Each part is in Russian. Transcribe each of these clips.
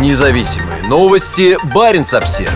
Независимые новости. Барин обсерва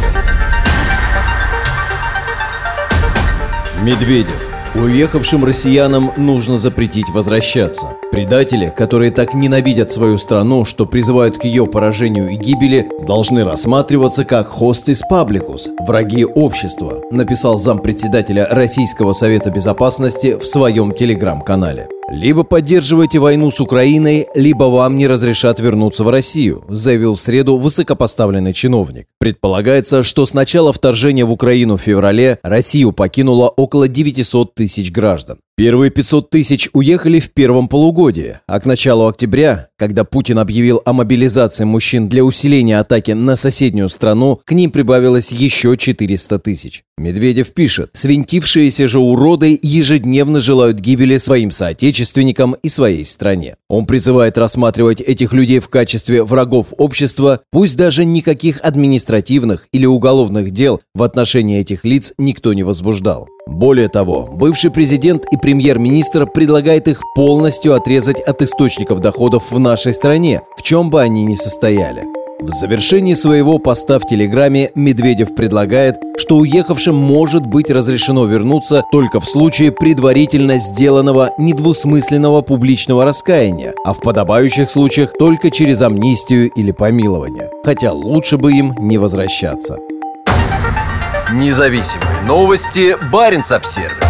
Медведев. Уехавшим россиянам нужно запретить возвращаться. Предатели, которые так ненавидят свою страну, что призывают к ее поражению и гибели, должны рассматриваться как хостис пабликус, враги общества, написал зампредседателя Российского совета безопасности в своем телеграм-канале. «Либо поддерживайте войну с Украиной, либо вам не разрешат вернуться в Россию», заявил в среду высокопоставленный чиновник. Предполагается, что с начала вторжения в Украину в феврале Россию покинуло около 900 тысяч граждан. Первые 500 тысяч уехали в первом полугодии, а к началу октября, когда Путин объявил о мобилизации мужчин для усиления атаки на соседнюю страну, к ним прибавилось еще 400 тысяч. Медведев пишет, свинтившиеся же уроды ежедневно желают гибели своим соотечественникам и своей стране. Он призывает рассматривать этих людей в качестве врагов общества, пусть даже никаких административных или уголовных дел в отношении этих лиц никто не возбуждал. Более того, бывший президент и премьер-министр предлагает их полностью отрезать от источников доходов в нашей стране, в чем бы они ни состояли. В завершении своего поста в Телеграме Медведев предлагает, что уехавшим может быть разрешено вернуться только в случае предварительно сделанного недвусмысленного публичного раскаяния, а в подобающих случаях только через амнистию или помилование. Хотя лучше бы им не возвращаться. Независимые новости. Барин обсервис